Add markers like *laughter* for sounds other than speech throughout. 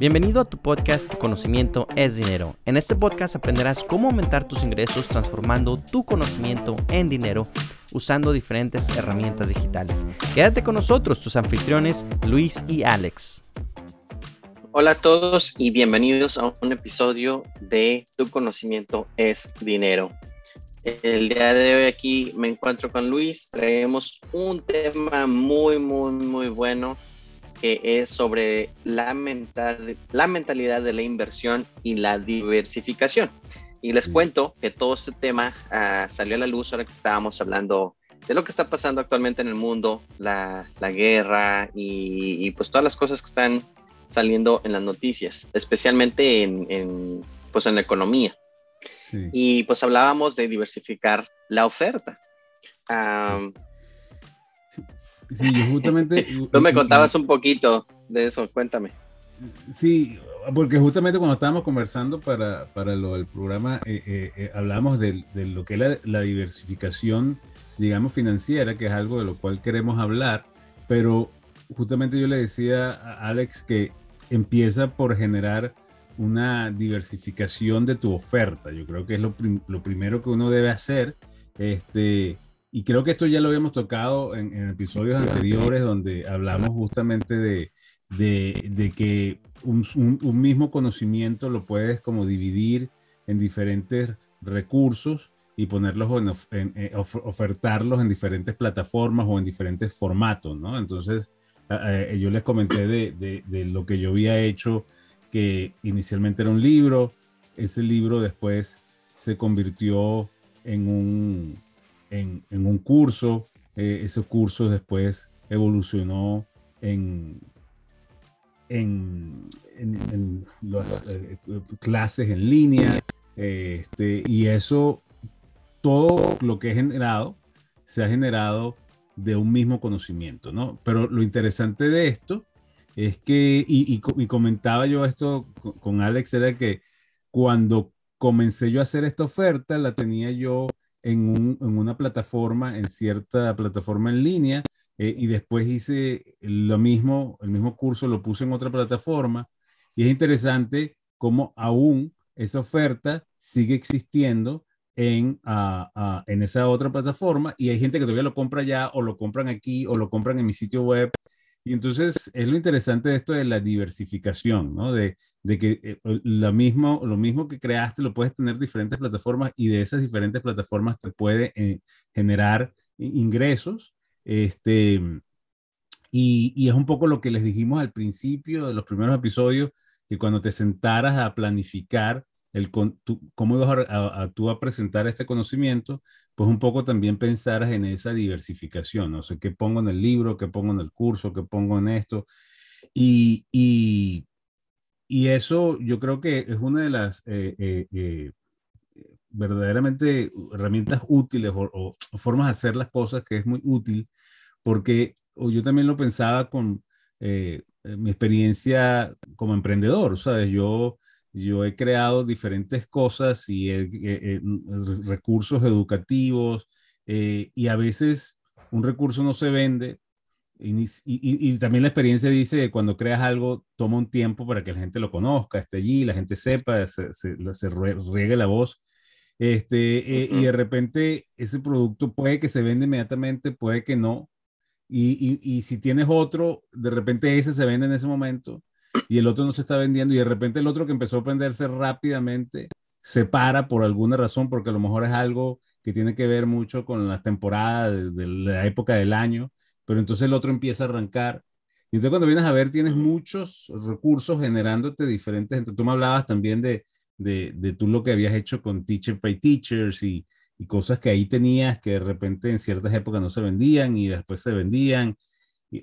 Bienvenido a tu podcast conocimiento es dinero. En este podcast aprenderás cómo aumentar tus ingresos transformando tu conocimiento en dinero usando diferentes herramientas digitales. Quédate con nosotros, tus anfitriones Luis y Alex. Hola a todos y bienvenidos a un episodio de Tu conocimiento es dinero. El día de hoy aquí me encuentro con Luis. Traemos un tema muy, muy, muy bueno que es sobre la, mental, la mentalidad de la inversión y la diversificación. Y les cuento que todo este tema ah, salió a la luz ahora que estábamos hablando de lo que está pasando actualmente en el mundo, la, la guerra y, pues todas las cosas que están saliendo en las noticias, especialmente en, en pues en la economía. Y pues hablábamos de diversificar la oferta. Sí, yo justamente... *laughs* Tú me contabas un poquito de eso, cuéntame. Sí, porque justamente cuando estábamos conversando para, para lo del programa, eh, eh, eh hablamos de, de, lo que es la, diversificación, digamos, financiera, que es algo de lo cual queremos hablar, pero justamente yo le decía a Alex que empieza por generar una diversificación de tu oferta. Yo creo que es lo, lo primero que uno debe hacer. Este, y creo que esto ya lo habíamos tocado en, episodios anteriores donde hablamos justamente de, de, que un, un, mismo conocimiento lo puedes como dividir en diferentes recursos y ponerlos en, eh, ofertarlos en diferentes plataformas o en diferentes formatos, ¿no? Entonces, yo les comenté de, de, lo que yo había hecho, que inicialmente era un libro, ese libro después se convirtió en un, en, un curso, eh, ese curso después evolucionó en, en, las eh, clases en línea, este, y eso, todo lo que he generado, se ha generado de un mismo conocimiento, ¿no? Pero lo interesante de esto es que, y, comentaba yo esto con, Alex, era que cuando comencé yo a hacer esta oferta, la tenía yo en, una plataforma, en cierta plataforma en línea, eh, y después hice lo mismo, el mismo curso lo puse en otra plataforma, y es interesante cómo aún esa oferta sigue existiendo en, en esa otra plataforma, y hay gente que todavía lo compra ya, o lo compran aquí, o lo compran en mi sitio web, y entonces es lo interesante de esto de la diversificación, ¿no? De, de que eh, lo, mismo, lo mismo que creaste lo puedes tener diferentes plataformas y de esas diferentes plataformas te puede eh, generar ingresos. Este, y, y, es un poco lo que les dijimos al principio de los primeros episodios, que cuando te sentaras a planificar el, cómo ibas a, a, tú a presentar este conocimiento, pues un poco también pensaras en esa diversificación, no sé, qué pongo en el libro, qué pongo en el curso, qué pongo en esto. Y, y, y eso yo creo que es una de las eh, eh, eh, verdaderamente herramientas útiles o, formas de hacer las cosas que es muy útil, porque yo también lo pensaba con mi experiencia como emprendedor, ¿sabes? Yo yo he creado diferentes cosas y recursos educativos eh, y a veces un recurso no se vende y, también la experiencia dice que cuando creas algo toma un tiempo para que la gente lo conozca, esté allí, la gente sepa, se, se, riegue la voz. Este, eh, Y de repente ese producto puede que se venda inmediatamente, puede que no. Y, y, si tienes otro, de repente ese se vende en ese momento y el otro no se está vendiendo y de repente el otro que empezó a prenderse rápidamente se para por alguna razón, porque a lo mejor es algo que tiene que ver mucho con las temporadas de, la época del año, pero entonces el otro empieza a arrancar. Y entonces cuando vienes a ver, tienes muchos recursos generándote diferentes. Entonces, tú me hablabas también de, de, de tú lo que habías hecho con Teacher by Teachers y, y cosas que ahí tenías que de repente en ciertas épocas no se vendían y después se vendían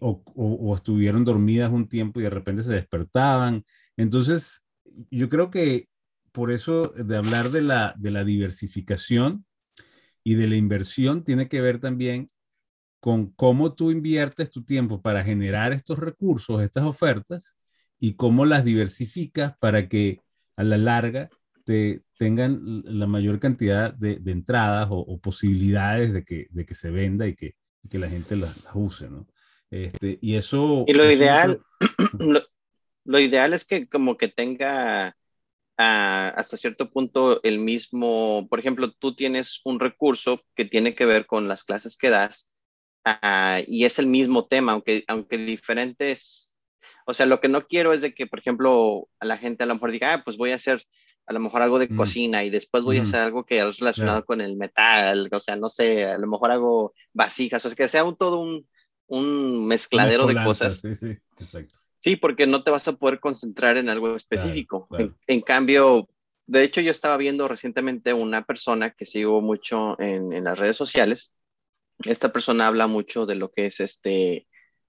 o, estuvieron dormidas un tiempo y de repente se despertaban. Entonces, yo creo que por eso de hablar de la, de la diversificación y de la inversión tiene que ver también con cómo tú inviertes tu tiempo para generar estos recursos, estas ofertas, y cómo las diversificas para que a la larga te tengan la mayor cantidad de, entradas o, posibilidades de que, de que se venda y que, que la gente las, las use, ¿no? Este, y eso... Y lo ideal, *clears throat* lo, ideal es que como que tenga ah, hasta cierto punto el mismo, por ejemplo, tú tienes un recurso que tiene que ver con las clases que das ah, y es el mismo tema, aunque, aunque diferentes, o sea, lo que no quiero es de que, por ejemplo, a la gente a lo mejor diga, ah, pues voy a hacer a lo mejor algo de mm. cocina y después voy a hacer algo que es relacionado con el metal, o sea, no sé, a lo mejor hago vasijas, o sea, que sea un, todo un, un mezcladero de cosas. Sí, sí, exacto. Sí, porque no te vas a poder concentrar en algo específico. En, cambio, de hecho, yo estaba viendo recientemente una persona que sigo mucho en, en las redes sociales. Esta persona habla mucho de lo que es este,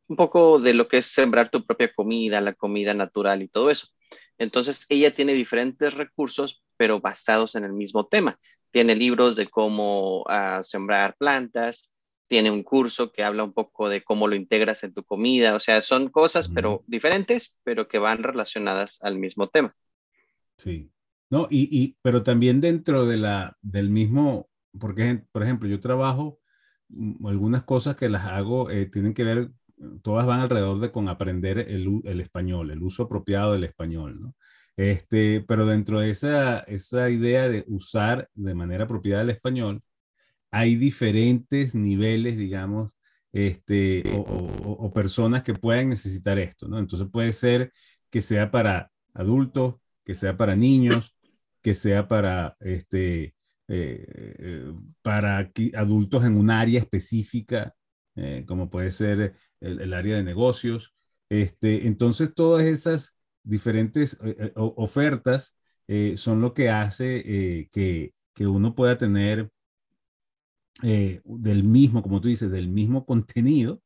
un poco de lo que es sembrar tu propia comida, la comida natural y todo eso. Entonces, ella tiene diferentes recursos, pero basados en el mismo tema. Tiene libros de cómo ah, sembrar plantas, tiene un curso que habla un poco de cómo lo integras en tu comida, o sea, son cosas, pero diferentes, pero que van relacionadas al mismo tema. Sí, no, y, pero también dentro de la, del mismo, porque, por ejemplo, yo trabajo, mm, algunas cosas que las hago eh, tienen que ver todas van alrededor de con aprender el, el, español, el uso apropiado del español, ¿no? Este, pero dentro de esa, esa idea de usar de manera apropiada el español, hay diferentes niveles, digamos, este, o, personas que pueden necesitar esto, ¿no? Entonces puede ser que sea para adultos, que sea para niños, que sea para, este, eh, eh, para adultos en un área específica, eh, como puede ser el, área de negocios. Este, entonces, todas esas diferentes ofertas son lo que hace que, que, uno pueda tener del mismo, como tú dices, del mismo contenido,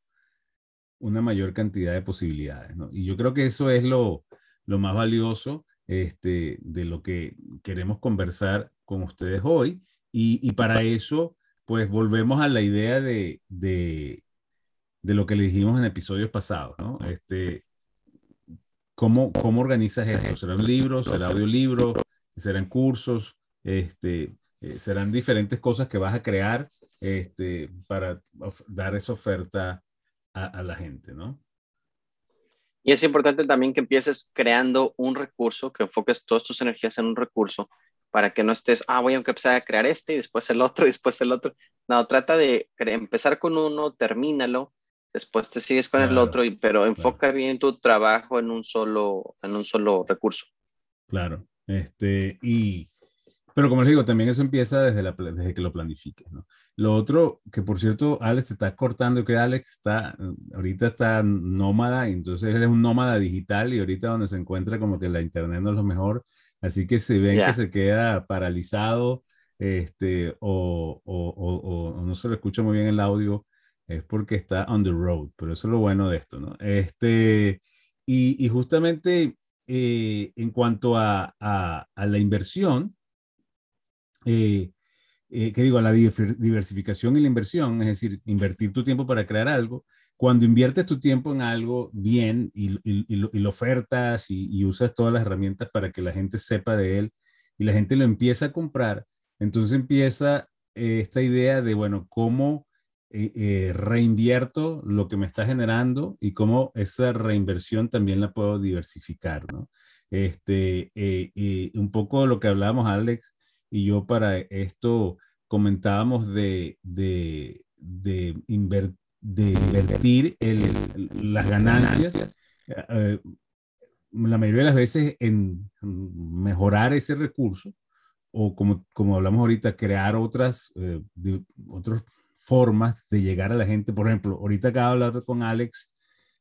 una mayor cantidad de posibilidades. Y yo creo que eso es lo, lo más valioso este, de lo que queremos conversar con ustedes hoy. Y, y para eso, pues volvemos a la idea de, de, de, lo que le dijimos en episodios pasados, ¿no? Este, ¿cómo, ¿Cómo organizas esto? ¿Serán libros? ¿Será audiolibro? ¿Serán cursos? Este, eh, ¿Serán diferentes cosas que vas a crear este, para dar esa oferta a, a la gente, ¿no? Y es importante también que empieces creando un recurso, que enfoques todas tus energías en un recurso para que no estés, ah, voy a empezar a crear este y después el otro *laughs* y después el otro. No, trata de empezar con uno, termínalo, después te sigues con el otro, y, pero enfoca bien tu trabajo en un solo, en un solo recurso. Claro, este, y, pero como les digo, también eso empieza desde, la, desde que lo planifiques, ¿no? Lo otro, que por cierto, Alex te está cortando, que Alex está, ahorita está nómada, entonces él es un nómada digital y ahorita donde se encuentra como que la internet no es lo mejor, Así que si ven que se queda paralizado este, o, o, o, no se le escucha muy bien el audio, es porque está on the road, pero eso es lo bueno de esto, ¿no? Este, y, y justamente eh, en cuanto a, a, a la inversión, eh, eh, que digo, la diversificación y la inversión, es decir, invertir tu tiempo para crear algo, cuando inviertes tu tiempo en algo bien y, lo, ofertas y, usas todas las herramientas para que la gente sepa de él y la gente lo empieza a comprar, entonces empieza eh, esta idea de, bueno, cómo reinvierto lo que me está generando y cómo esa reinversión también la puedo diversificar, ¿no? Este, un poco lo que hablábamos Alex y yo para esto comentábamos de, de, de invertir de invertir las ganancias, eh, la mayoría de las veces en mejorar ese recurso o como, como hablamos ahorita, crear otras, eh, otras formas de llegar a la gente. Por ejemplo, ahorita acabo de hablar con Alex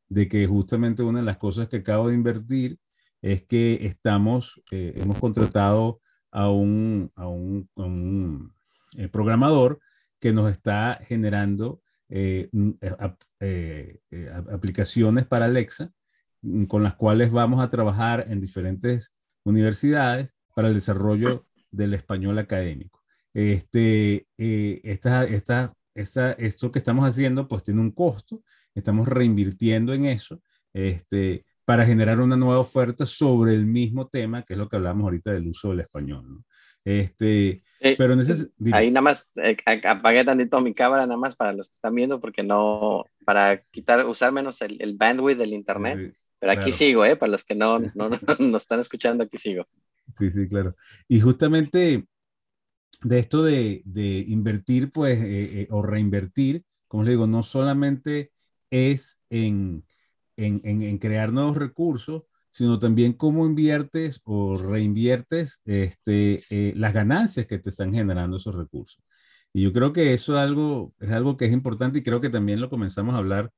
de que justamente una de las cosas que acabo de invertir es que estamos, eh, hemos contratado a un, a un, un programador que nos está generando eh, eh, eh, aplicaciones para Alexa mm, con las cuales vamos a trabajar en diferentes universidades para el desarrollo del español académico. Este, esta, esta, esta, esto que estamos haciendo pues tiene un costo, estamos reinvirtiendo en eso este, para generar una nueva oferta sobre el mismo tema, que es lo que hablamos ahorita del uso del español. Este, pero en ese, ahí nada más eh, apagué tantito mi cámara nada más para los que están viendo porque no para quitar usar menos el, el bandwidth del internet. pero aquí sigo, eh, para los que no no, *laughs* no están escuchando aquí sigo. Sí, sí, claro. Y justamente de esto de, de invertir, pues, eh, eh, o reinvertir, como les digo, no solamente es en, en, en, crear nuevos recursos, sino también cómo inviertes o reinviertes este, eh, las ganancias que te están generando esos recursos. Y yo creo que eso es algo, es algo que es importante y creo que también lo comenzamos a hablar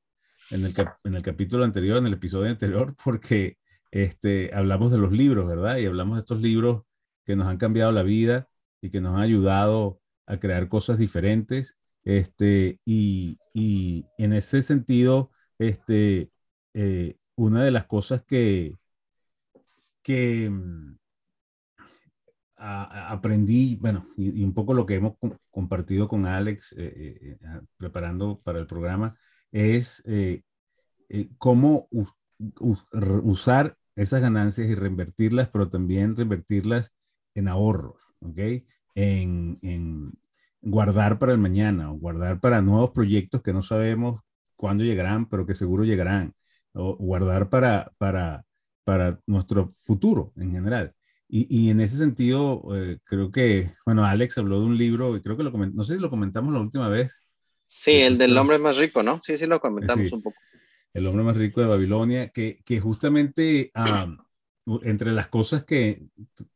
en el, en el capítulo anterior, en el episodio anterior, *laughs* porque este, hablamos de los libros, ¿verdad? Y hablamos de estos libros que nos han cambiado la vida y que nos han ayudado a crear cosas diferentes. Este, y, y en ese sentido, este, eh, una de las cosas que, que mm, aprendí, bueno, y, un poco lo que hemos compartido con Alex eh, eh, preparando para el programa, es cómo usar esas ganancias y reinvertirlas, pero también reinvertirlas en ahorros, ¿ok? En, en, guardar para el mañana o guardar para nuevos proyectos que no sabemos cuándo llegarán, pero que seguro llegarán, o guardar para, para, para nuestro futuro en general. Y, y en ese sentido, eh, creo que, bueno, Alex habló de un libro, y creo que lo comentamos, no sé si lo comentamos la última vez. Sí, el del hombre más rico, ¿no? Sí, sí, lo comentamos un poco. El hombre más rico de Babilonia, que, que justamente entre las cosas que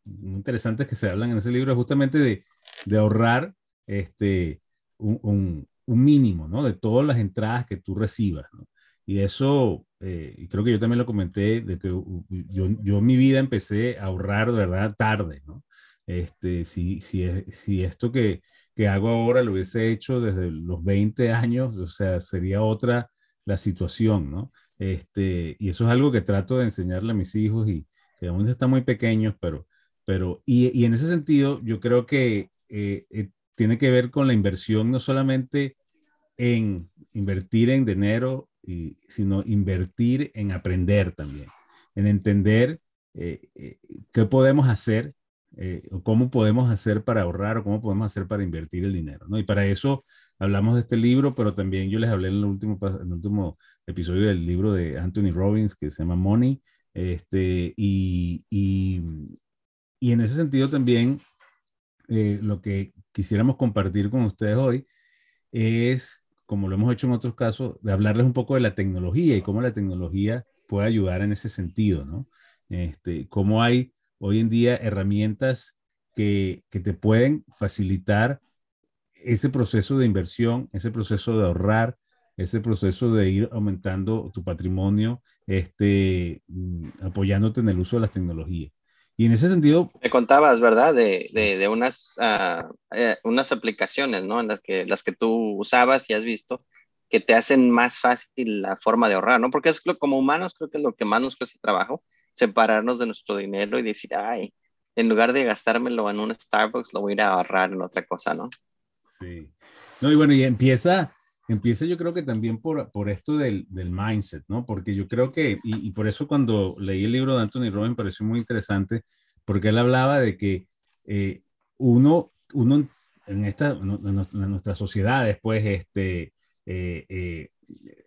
interesantes que se hablan en ese libro es justamente de, de ahorrar este, un, un, mínimo, ¿no? De todas las entradas que tú recibas, ¿no? Y eso, eh, y creo que yo también lo comenté, de que yo, yo mi vida empecé a ahorrar, verdad, tarde, ¿no? Este, si, si, si esto que, que hago ahora lo hubiese hecho desde los 20 años, o sea, sería otra la situación, ¿no? Este, y eso es algo que trato de enseñarle a mis hijos y que aún están muy pequeños, pero, pero y, y en ese sentido, yo creo que eh, eh, tiene que ver con la inversión, no solamente en invertir en dinero, sino invertir en aprender también, en entender eh, qué podemos hacer o cómo podemos hacer para ahorrar o cómo podemos hacer para invertir el dinero, ¿no? Y para eso hablamos de este libro, pero también yo les hablé en el último, episodio del libro de Anthony Robbins que se llama Money. Este, y, y, y en ese sentido también eh, lo que quisiéramos compartir con ustedes hoy es, como lo hemos hecho en otros casos, de hablarles un poco de la tecnología y cómo la tecnología puede ayudar en ese sentido, ¿no? Este, cómo hay hoy en día herramientas que, que te pueden facilitar ese proceso de inversión, ese proceso de ahorrar, ese proceso de ir aumentando tu patrimonio, este, mm, apoyándote en el uso de las tecnologías. Y en ese sentido... Me contabas, ¿verdad? De, de, unas, uh, unas aplicaciones, ¿no? En las que, las que tú usabas y has visto, que te hacen más fácil la forma de ahorrar, ¿no? Porque es lo, como humanos creo que es lo que más nos cuesta trabajo, separarnos de nuestro dinero y decir, ay, en lugar de gastármelo en un Starbucks, lo voy a ir a ahorrar en otra cosa, ¿no? Sí. No, y bueno, y empieza, empieza yo creo que también por, por esto del, del mindset, ¿no? Porque yo creo que, y, y, por eso cuando leí el libro de Anthony Robbins pareció muy interesante, porque él hablaba de que eh, uno, uno en, esta, en nuestras sociedades, pues, este, eh, eh,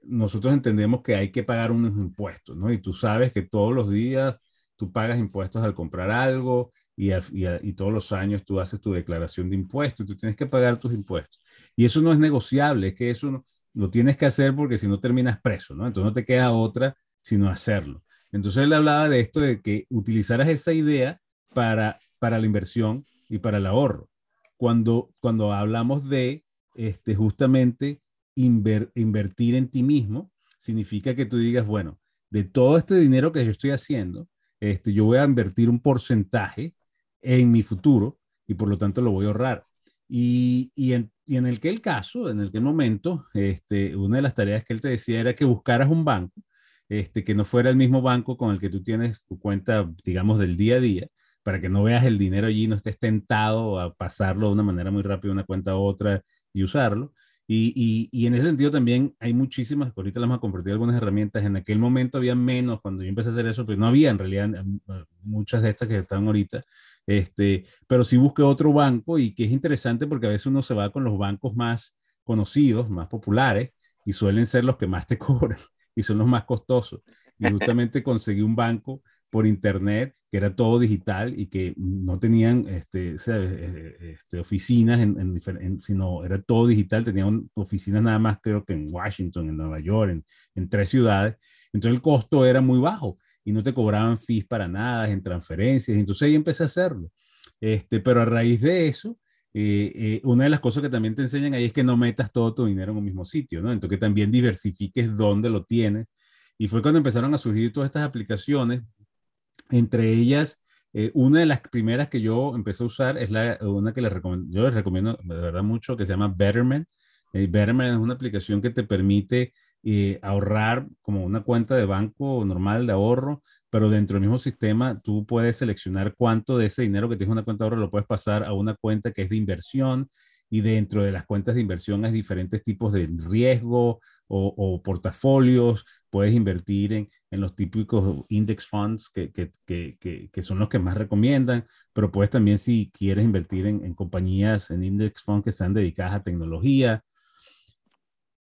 nosotros entendemos que hay que pagar unos impuestos, ¿no? Y tú sabes que todos los días tú pagas impuestos al comprar algo y, y, todos los años tú haces tu declaración de impuestos, tú tienes que pagar tus impuestos. Y eso no es negociable, es que eso no, lo tienes que hacer porque si no terminas preso, ¿no? Entonces no te queda otra sino hacerlo. Entonces él hablaba de esto, de que utilizaras esa idea para, para la inversión y para el ahorro. Cuando, cuando hablamos de este, justamente invertir en ti mismo, significa que tú digas, bueno, de todo este dinero que yo estoy haciendo, este, yo voy a invertir un porcentaje en mi futuro y por lo tanto lo voy a ahorrar. Y, y, en, y en el que el caso, en el que el momento, este, una de las tareas que él te decía era que buscaras un banco, este, que no fuera el mismo banco con el que tú tienes tu cuenta, digamos, del día a día, para que no veas el dinero allí, no estés tentado a pasarlo de una manera muy rápida de una cuenta a otra y usarlo. Y, y, en ese sentido también hay muchísimas, ahorita les vamos a compartir algunas herramientas, en aquel momento había menos cuando yo empecé a hacer eso, pero no había en realidad muchas de estas que están ahorita, este, pero sí busqué otro banco y que es interesante porque a veces uno se va con los bancos más conocidos, más populares, y suelen ser los que más te *laughs* cobran y son los más costosos. Y *laughs* justamente conseguí un banco por internet que era todo digital y que no tenían este, eh, este oficinas, en, en, sino era todo digital, tenían oficinas nada más creo que en Washington, en Nueva York, en, en tres ciudades. Entonces el costo era muy bajo y no te cobraban fees para nada en transferencias. Entonces ahí empecé a hacerlo. Este, pero a raíz de eso, eh, eh, una de las cosas que también te enseñan ahí es que no metas todo tu dinero en un mismo sitio, ¿no? Entonces que también diversifiques dónde lo tienes. Y fue cuando empezaron a surgir todas estas aplicaciones, entre ellas, eh, una de las primeras que yo empecé a usar es la, una que les recomiendo, yo les recomiendo de verdad mucho, que se llama Betterment. Betterment es una aplicación que te permite ahorrar como una cuenta de banco normal de ahorro, pero dentro del mismo sistema tú puedes seleccionar cuánto de ese dinero que tienes en una cuenta de ahorro lo puedes pasar a una cuenta que es de inversión y dentro de las cuentas de inversión hay diferentes tipos de riesgo o, portafolios. Puedes invertir en, en, los típicos index funds que, que, que, que, son los que más recomiendan, pero puedes también si quieres invertir en, en compañías, en index funds que sean dedicadas a tecnología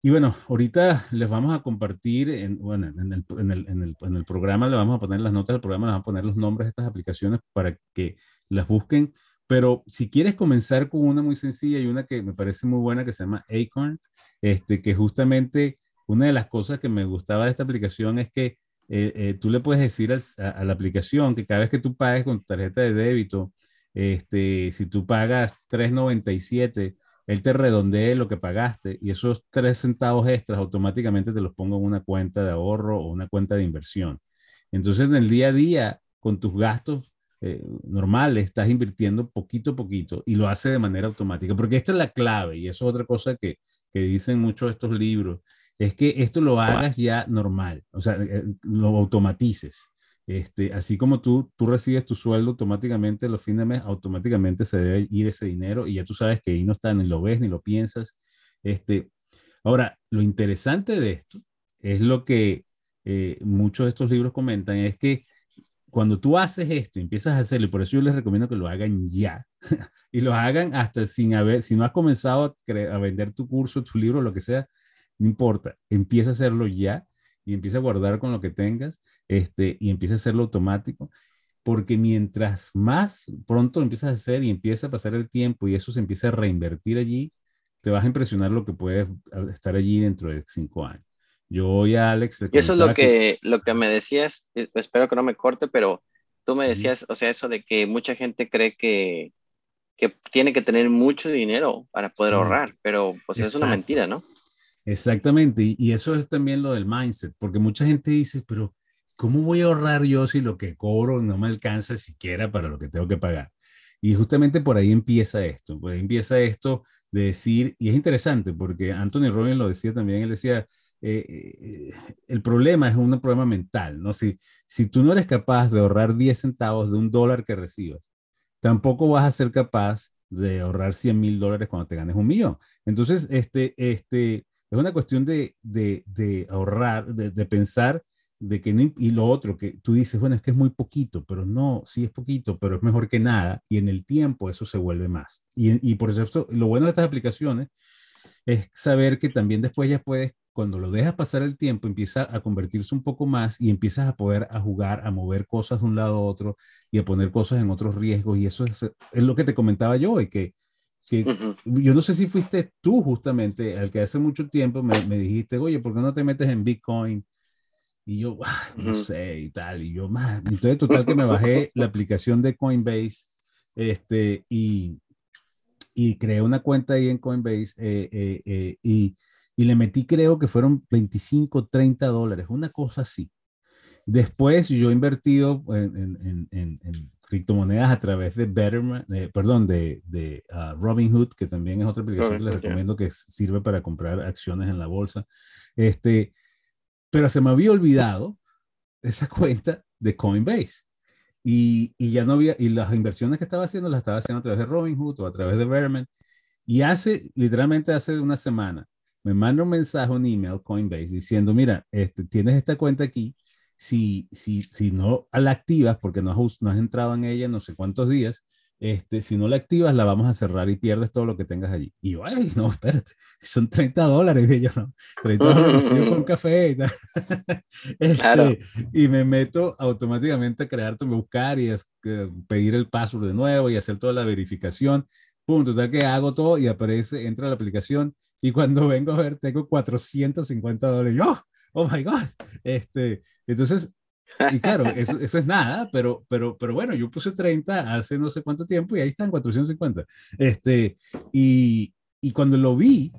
y bueno, ahorita les vamos a compartir, en, bueno, en el, en, el, en, el, en el, programa le vamos a poner las notas del programa, le vamos a poner los nombres de estas aplicaciones para que las busquen. Pero si quieres comenzar con una muy sencilla y una que me parece muy buena que se llama Acorn, este, que justamente una de las cosas que me gustaba de esta aplicación es que eh, eh, tú le puedes decir a, la aplicación que cada vez que tú pagues con tarjeta de débito, este, si tú pagas 397 él te redondee lo que pagaste y esos tres centavos extras automáticamente te los pongo en una cuenta de ahorro o una cuenta de inversión. Entonces, en el día a día, con tus gastos eh, normales, estás invirtiendo poquito a poquito y lo hace de manera automática, porque esta es la clave y eso es otra cosa que, que dicen muchos estos libros, es que esto lo hagas ya normal, o sea, eh, lo automatices. Este, así como tú, tú recibes tu sueldo automáticamente los fines de mes, automáticamente se debe ir ese dinero y ya tú sabes que ahí no está, ni lo ves, ni lo piensas. Este, ahora, lo interesante de esto es lo que eh, muchos de estos libros comentan, es que cuando tú haces esto empiezas a hacerlo, y por eso yo les recomiendo que lo hagan ya, *laughs* y lo hagan hasta sin haber, si no has comenzado a, a vender tu curso, tu libro, lo que sea, no importa, empieza a hacerlo ya y empieza a guardar con lo que tengas este, y empieza a hacerlo automático, porque mientras más pronto lo empiezas a hacer y empieza a pasar el tiempo y eso se empieza a reinvertir allí, te vas a impresionar lo que puedes estar allí dentro de cinco años. Yo voy a Alex. Y eso es lo que, lo que me decías, eh, espero que no me corte, pero tú me decías, o sea, eso de que mucha gente cree que, que tiene que tener mucho dinero para poder ahorrar, pero pues es una mentira, ¿no? Exactamente, y, eso es también lo del mindset, porque mucha gente dice, pero ¿cómo voy a ahorrar yo si lo que cobro no me alcanza siquiera para lo que tengo que pagar? Y justamente por ahí empieza esto, por ahí empieza esto de decir, y es interesante porque Anthony Robbins lo decía también, él decía, eh, el problema es un problema mental, ¿no? Si, si tú no eres capaz de ahorrar 10 centavos de un dólar que recibas, tampoco vas a ser capaz de ahorrar 100 mil dólares cuando te ganes un millón. Entonces, este, este, es una cuestión de, de, de ahorrar, de, de, pensar de que no, y lo otro que tú dices, bueno, es que es muy poquito, pero no, sí es poquito, pero es mejor que nada y en el tiempo eso se vuelve más. Y, y por eso lo bueno de estas aplicaciones es saber que también después ya puedes, cuando lo dejas pasar el tiempo, empieza a convertirse un poco más y empiezas a poder a jugar, a mover cosas de un lado a otro y a poner cosas en otros riesgos. Y eso es, es lo que te comentaba yo, y que yo no sé si fuiste tú justamente al que hace mucho tiempo me, me, dijiste, oye, ¿por qué no te metes en Bitcoin? Y yo, ah, no sé, y tal, y yo, más. Entonces, total que me bajé la aplicación de Coinbase este, y, y creé una cuenta ahí en Coinbase eh, eh, eh, y, y le metí, creo que fueron 25, 30 dólares, una cosa así. Después yo he invertido en, en, en, en criptomonedas a través de Betterment, perdón, de, de uh, Robinhood, que también es otra aplicación que les recomiendo que sirve para comprar acciones en la bolsa. Este, pero se me había olvidado esa *laughs* cuenta de Coinbase. Y, y, ya no había, y las inversiones que estaba haciendo las estaba haciendo a través de Robinhood o a través de Betterment. Y hace, literalmente hace una semana, me manda un mensaje, un email, Coinbase, diciendo, mira, este, tienes esta cuenta aquí, si, si, si no la activas, porque no has, no has entrado en ella no sé cuántos días, este, si no la activas, la vamos a cerrar y pierdes todo lo que tengas allí. Y yo, ay, no, espérate, son 30 dólares. Y yo, no, 30 dólares con café y tal. *laughs* Este, y me meto automáticamente a crearte, buscar y pedir el password de nuevo y hacer toda la verificación. Punto, tal que hago todo y aparece, entra la aplicación y cuando vengo a ver tengo 450 dólares. Yo, oh my God. Este, entonces, y claro, eso, eso, es nada, pero, pero, pero bueno, yo puse 30 hace no sé cuánto tiempo y ahí están 450. Este, y, y cuando lo vi,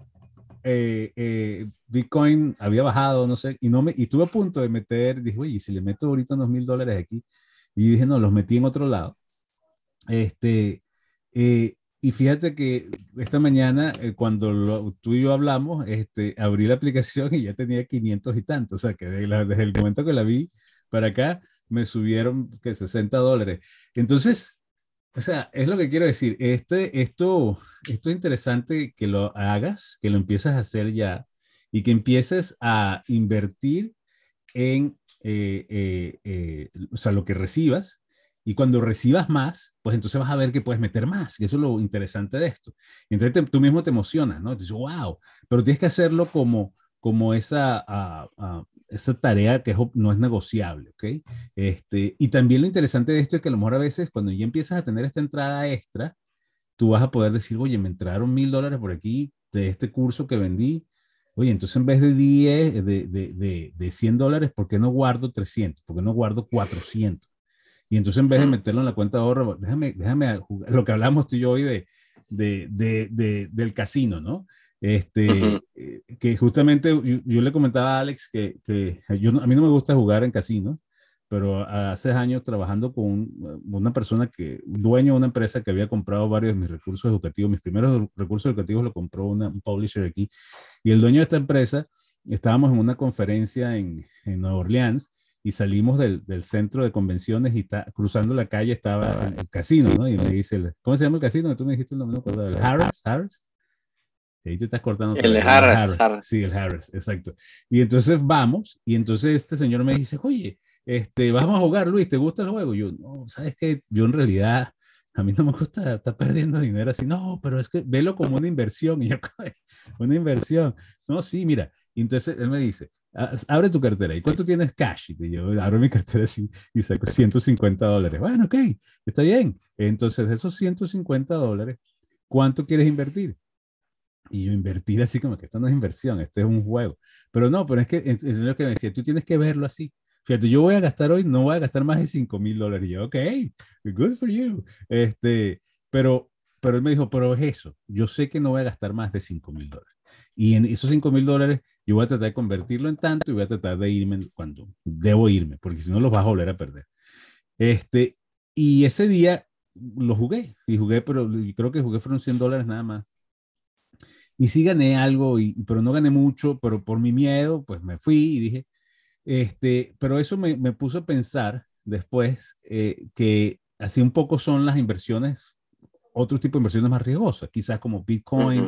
eh, eh, Bitcoin había bajado, no sé, y, no me, y estuve a punto de meter, dije, oye, si le meto ahorita unos mil dólares aquí, y dije, no, los metí en otro lado. Este, eh, y fíjate que esta mañana, cuando tú y yo hablamos, este, abrí la aplicación y ya tenía 500 y tantos. O sea, que desde el momento que la vi, para acá me subieron que 60 dólares. Entonces, o sea, es lo que quiero decir. Este, esto, esto es interesante que lo hagas, que lo empieces a hacer ya y que empieces a invertir en, eh, eh, eh, o sea, lo que recibas. Y cuando recibas más, pues entonces vas a ver que puedes meter más. Y eso es lo interesante de esto. Entonces tú mismo te emocionas, ¿no? Dices, wow, pero tienes que hacerlo como, como esa, uh, uh, esa tarea que no es negociable, ¿ok? Este, y también lo interesante de esto es que a lo mejor a veces cuando ya empiezas a tener esta entrada extra, tú vas a poder decir, oye, me entraron mil dólares por aquí de este curso que vendí. Oye, entonces en vez de 10, de, de, de, de 100 dólares, ¿por qué no guardo 300? ¿Por qué no guardo 400? Y entonces en vez de meterlo en la cuenta de ahorro, déjame, déjame jugar, lo que hablamos tú y yo hoy de, de, del casino, ¿no? Este, eh, que justamente yo, le comentaba a Alex que, que yo, a mí no me gusta jugar en casino, pero hace años trabajando con una persona que, dueño de una empresa que había comprado varios de mis recursos educativos, mis primeros recursos educativos lo compró una, un publisher aquí, y el dueño de esta empresa, estábamos en una conferencia en, en Nueva Orleans y salimos del, del, centro de convenciones y está, cruzando la calle estaba el casino, ¿no? Y me dice, ¿cómo se llama el casino? Tú me dijiste el nombre, no el Harris, Harris. Ahí te estás cortando. El de Harris, Sí, el Harris, exacto. Y entonces vamos, y entonces este señor me dice, oye, este, vamos a jugar, Luis, ¿te gusta el juego? Yo, no, ¿sabes qué? Yo en realidad, a mí no me gusta estar perdiendo dinero así, no, pero es que velo como una inversión. *laughs* Y yo, una inversión. No, sí, mira. Y entonces él me dice, abre tu cartera. ¿Y cuánto tienes cash? Y yo abro mi cartera así y saco 150 dólares. Bueno, ok, está bien. Entonces, de esos 150 dólares, ¿cuánto quieres invertir? Y yo invertir así como que esto no es inversión, esto es un juego. Pero no, pero es que es, lo que me decía, tú tienes que verlo así. Fíjate, yo voy a gastar hoy, no voy a gastar más de 5 mil dólares. Y yo, ok, good for you. Este, pero, pero él me dijo, pero es eso, yo sé que no voy a gastar más de 5 mil dólares. Y en esos 5 mil dólares, yo voy a tratar de convertirlo en tanto y voy a tratar de irme cuando debo irme, porque si no los vas a volver a perder. Este, y ese día lo jugué, y jugué, pero creo que jugué fueron 100 dólares nada más. Y sí gané algo, y, pero no gané mucho, pero por mi miedo, pues me fui y dije, este, pero eso me, me puso a pensar después eh, que así un poco son las inversiones, otro tipo de inversiones más riesgosas, quizás como Bitcoin.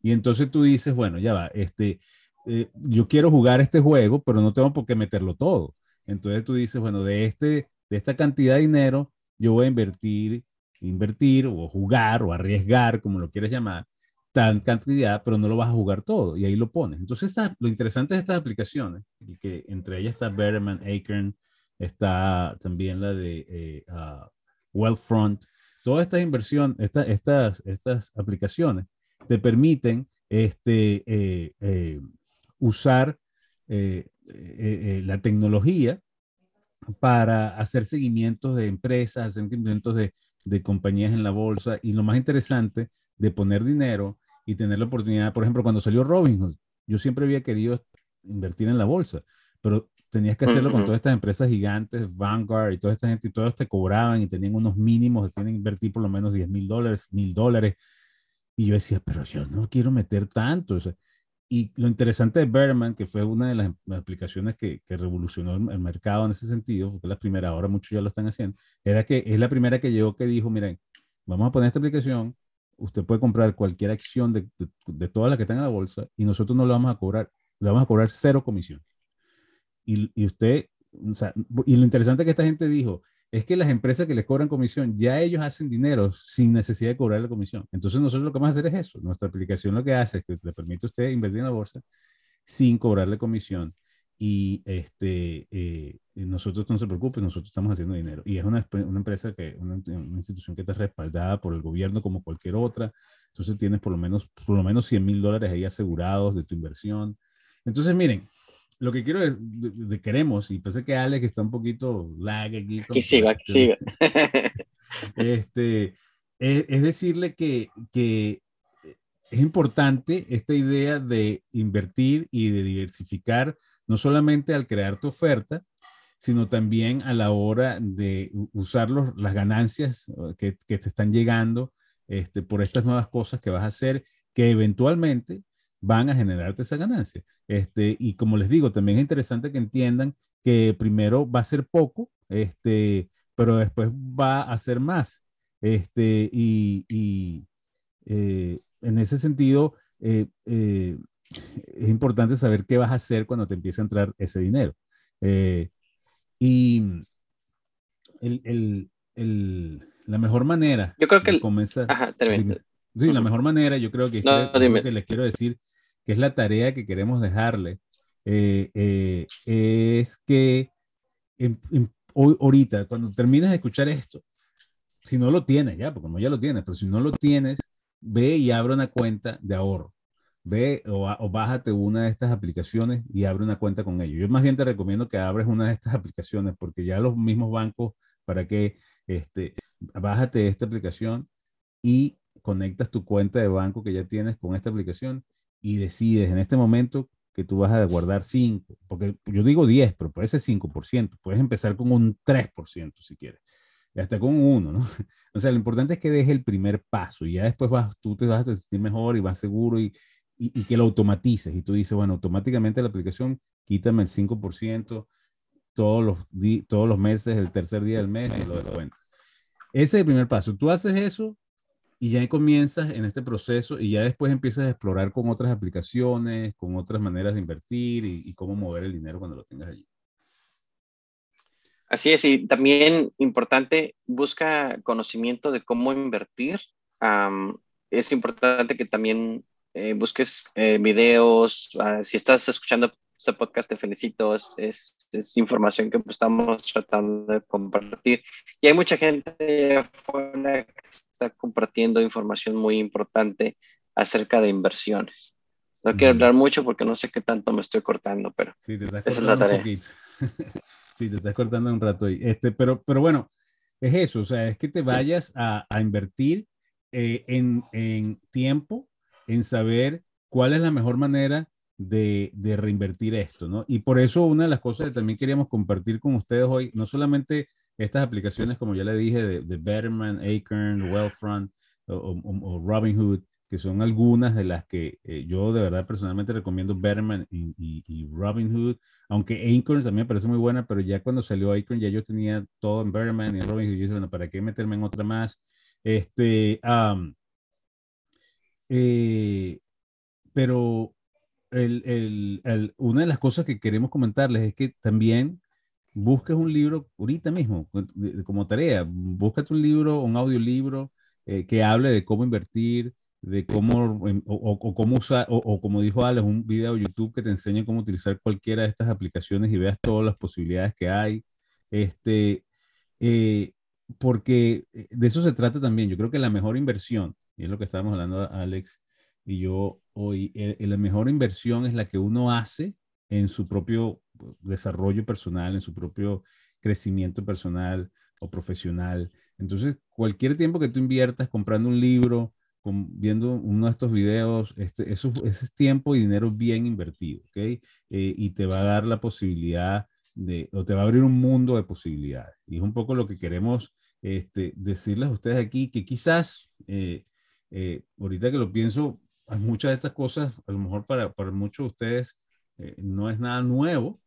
Y entonces tú dices, bueno, ya va, este, eh, yo quiero jugar este juego, pero no tengo por qué meterlo todo. Entonces tú dices, bueno, de, este, de esta cantidad de dinero, yo voy a invertir, invertir o jugar o arriesgar, como lo quieres llamar, tal cantidad, pero no lo vas a jugar todo y ahí lo pones. Entonces, lo interesante de estas aplicaciones, y que entre ellas está Betterman, Acorn, está también la de eh, uh, Wealthfront, todas estas inversiones, estas, estas aplicaciones te permiten este, eh, eh, usar la tecnología para hacer seguimientos de empresas, hacer seguimientos de, de compañías en la bolsa y lo más interesante de poner dinero y tener la oportunidad, por ejemplo, cuando salió Robinhood, yo siempre había querido invertir en la bolsa, pero tenías que hacerlo con todas estas empresas gigantes, Vanguard y toda esta gente, y todos te cobraban y tenían unos mínimos, tienen que invertir por lo menos 10 mil dólares, mil dólares. Y yo decía, pero yo no quiero meter tanto. y lo interesante de Berman, que fue una de las, aplicaciones que, que, revolucionó el, mercado en ese sentido, porque la primera, ahora muchos ya lo están haciendo, era que es la primera que llegó que dijo, miren, vamos a poner esta aplicación, usted puede comprar cualquier acción de, de, todas las que están en la bolsa y nosotros no le vamos a cobrar, le vamos a cobrar cero comisión. Y, y usted, o sea, y lo interesante que esta gente dijo, es que las empresas que les cobran comisión, ya ellos hacen dinero sin necesidad de cobrar la comisión. Entonces nosotros lo que vamos a hacer es eso. Nuestra aplicación lo que hace es que le permite a usted invertir en la bolsa sin cobrarle comisión. Y este, eh, nosotros no se preocupe, nosotros estamos haciendo dinero. Y es una, una empresa, que, una, una, institución que está respaldada por el gobierno como cualquier otra. Entonces tienes por lo menos, por lo menos 100 mil dólares ahí asegurados de tu inversión. Entonces, miren, lo que quiero es, de, queremos, y pensé que Alex está un poquito lag aquí. Que siga, que siga. Este, es, es, decirle que, que es importante esta idea de invertir y de diversificar, no solamente al crear tu oferta, sino también a la hora de usar las ganancias que, que, te están llegando este, por estas nuevas cosas que vas a hacer, que eventualmente van a generarte esa ganancia. Este, y como les digo, también es interesante que entiendan que primero va a ser poco, este, pero después va a ser más. Este, y, y eh, en ese sentido, eh, eh, es importante saber qué vas a hacer cuando te empiece a entrar ese dinero. Eh, y el, el, el, la mejor manera yo creo que de comenzar. Ajá, sí, la mejor manera, yo creo que, no, es que, que les quiero decir que es la tarea que queremos dejarle, eh, eh, es que en, en, hoy, ahorita, cuando termines de escuchar esto, si no lo tienes ya, porque como ya lo tienes, pero si no lo tienes, ve y abre una cuenta de ahorro. Ve o, bájate una de estas aplicaciones y abre una cuenta con ellos. Yo más bien te recomiendo que abres una de estas aplicaciones porque ya los mismos bancos, para que este, bájate esta aplicación y conectas tu cuenta de banco que ya tienes con esta aplicación y decides en este momento que tú vas a guardar 5, porque yo digo 10, pero puede ser 5%, puedes empezar con un 3% si quieres, hasta con un 1, ¿no? *laughs* O sea, lo importante es que dejes el primer paso y ya después vas, tú te vas a sentir mejor y vas seguro y, y, y que lo automatices y tú dices, bueno, automáticamente la aplicación quítame el 5% todos los, todos los meses, el tercer día del mes y lo de cuenta. Ese es el primer paso. Tú haces eso y ya comienzas en este proceso y ya después empiezas a explorar con otras aplicaciones, con otras maneras de invertir y, y cómo mover el dinero cuando lo tengas allí. Así es, y también importante, busca conocimiento de cómo invertir. Um, es importante que también eh, busques eh, videos. Uh, si estás escuchando este podcast, te felicito. Es, es, información que estamos tratando de compartir. Y hay mucha gente afuera que está compartiendo información muy importante acerca de inversiones. No quiero hablar mucho porque no sé qué tanto me estoy cortando, pero sí, esa es la tarea. *laughs* sí, te estás cortando un rato ahí. Este, pero, pero bueno, es eso, o sea, es que te vayas a, a invertir eh, en, en tiempo, en saber cuál es la mejor manera de, de, reinvertir esto, ¿no? Y por eso una de las cosas que también queríamos compartir con ustedes hoy, no solamente estas aplicaciones, como ya le dije, de, de Betterment, Acorn, Wealthfront o, o, o Robinhood, que son algunas de las que eh, yo de verdad personalmente recomiendo Betterment y, y, y, Robinhood, aunque Acorn también me parece muy buena, pero ya cuando salió Acorn ya yo tenía todo en Betterment y Robinhood y yo dije, bueno, ¿para qué meterme en otra más? Este, eh, pero el, el, el, una de las cosas que queremos comentarles es que también busques un libro ahorita mismo, como tarea, búscate un libro, un audiolibro eh, que hable de cómo invertir, de cómo, o, o cómo usar, o, o, como dijo Alex, un video de YouTube que te enseñe cómo utilizar cualquiera de estas aplicaciones y veas todas las posibilidades que hay. Este, eh, porque de eso se trata también. Yo creo que la mejor inversión, y es lo que estábamos hablando Alex y yo hoy, la mejor inversión es la que uno hace en su propio desarrollo personal, en su propio crecimiento personal o profesional. Entonces, cualquier tiempo que tú inviertas comprando un libro, viendo uno de estos videos, este, eso, ese es tiempo y dinero bien invertido, ¿ok? Eh, y te va a dar la posibilidad de, o te va a abrir un mundo de posibilidades. Y es un poco lo que queremos este, decirles a ustedes aquí, que quizás, eh, eh, ahorita que lo pienso, hay muchas de estas cosas, a lo mejor para, para muchos de ustedes eh, no es nada nuevo,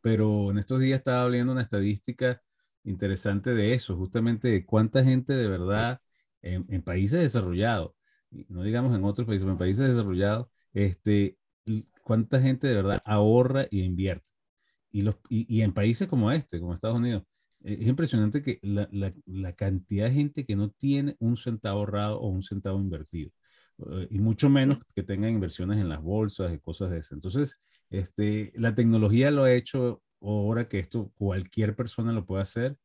pero en estos días estaba viendo una estadística interesante de eso, justamente de cuánta gente de verdad en, países desarrollados, no digamos en otros países, pero en países desarrollados, este, cuánta gente de verdad ahorra y invierte. Y, los, y, en países como este, como Estados Unidos, es impresionante que la, la, la, cantidad de gente que no tiene un centavo ahorrado o un centavo invertido. Eh, y mucho menos que tengan inversiones en las bolsas y cosas de eso. Entonces, este, la tecnología lo ha hecho ahora que esto cualquier persona lo puede hacer,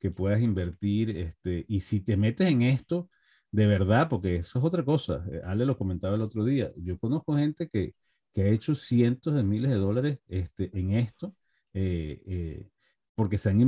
que puedas invertir, este, y si te metes en esto, de verdad, porque eso es otra cosa, eh, Ale lo comentaba el otro día, yo conozco gente que, que ha hecho cientos de miles de dólares este, en esto, eh, eh, porque se han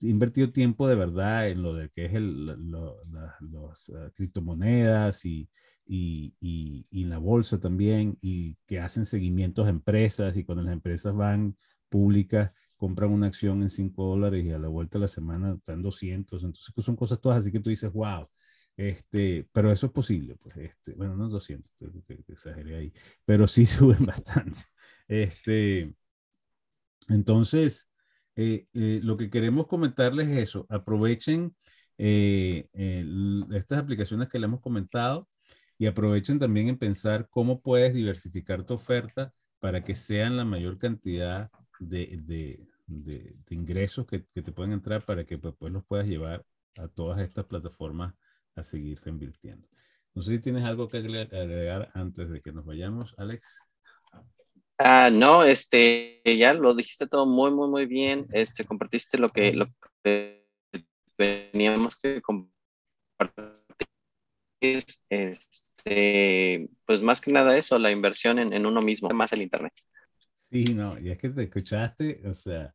invertido tiempo de verdad en lo de que es el, las ah, criptomonedas y, y, y, y, la bolsa también, y que hacen seguimientos a empresas y cuando las empresas van públicas, compran una acción en 5 dólares y a la vuelta de la semana están 200. Entonces, pues, son cosas todas así que tú dices, wow. Este, pero eso es posible, pues, este, bueno, no 200, que, que exageré ahí, pero sí *laughs* suben bastante. Este, entonces, eh, eh, lo que queremos comentarles es eso, aprovechen eh, estas aplicaciones que le hemos comentado y aprovechen también en pensar cómo puedes diversificar tu oferta para que sean la mayor cantidad de, de, de, ingresos que, que, te pueden entrar para que después pues, los puedas llevar a todas estas plataformas a seguir reinvirtiendo. No sé si tienes algo que agregar antes de que nos vayamos, Alex. Ah, no, este, ya lo dijiste todo muy, muy, muy bien. Este, compartiste lo que, lo que teníamos que compartir. Este, pues más que nada eso, la inversión en, en uno mismo, más el Internet. Sí, no, y es que te escuchaste, o sea,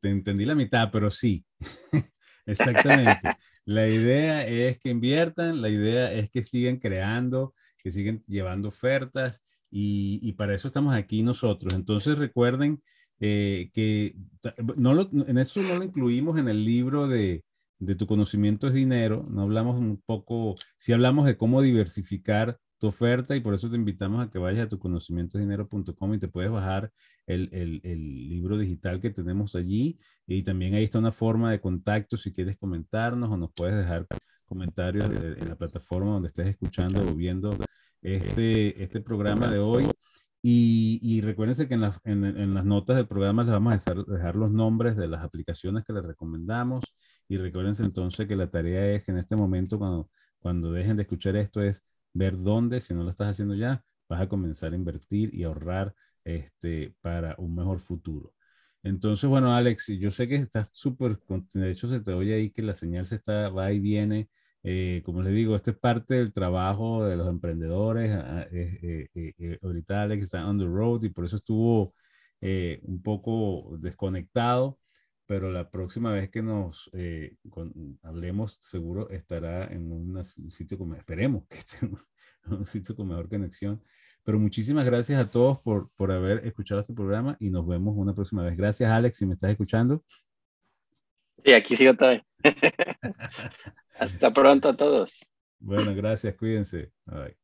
te entendí la mitad, pero sí, *laughs* exactamente. *laughs* la idea es que inviertan, la idea es que sigan creando, que sigan llevando ofertas y, y para eso estamos aquí nosotros. Entonces recuerden eh, que no lo, en eso no lo incluimos en el libro de, de tu conocimiento es dinero, no hablamos un poco, si hablamos de cómo diversificar tu oferta y por eso te invitamos a que vayas a tu conocimientosdinero.com y te puedes bajar el, el, el, libro digital que tenemos allí y también ahí está una forma de contacto si quieres comentarnos o nos puedes dejar comentarios en la plataforma donde estés escuchando o viendo este, este programa de hoy. Y, y recuérdense que en, en, en, las notas del programa les vamos a dejar, dejar, los nombres de las aplicaciones que les recomendamos. Y recuérdense entonces que la tarea es que en este momento, cuando, cuando dejen de escuchar esto, es ver dónde, si no lo estás haciendo ya, vas a comenzar a invertir y ahorrar este, para un mejor futuro. Entonces, bueno, Alex, yo sé que estás súper, de hecho se te oye ahí que la señal se está, va y viene. Eh, como les digo, esto es parte del trabajo de los emprendedores. Ah, eh, eh, ahorita Alex está on the road y por eso estuvo un poco desconectado pero la próxima vez que nos eh, hablemos seguro estará en un sitio como, esperemos que esté en *laughs* un sitio con mejor conexión. Pero muchísimas gracias a todos por, por haber escuchado este programa y nos vemos una próxima vez. Gracias Alex, si me estás escuchando. Sí, aquí sigo todavía. *laughs* Hasta pronto a todos. Bueno, gracias, cuídense. Bye.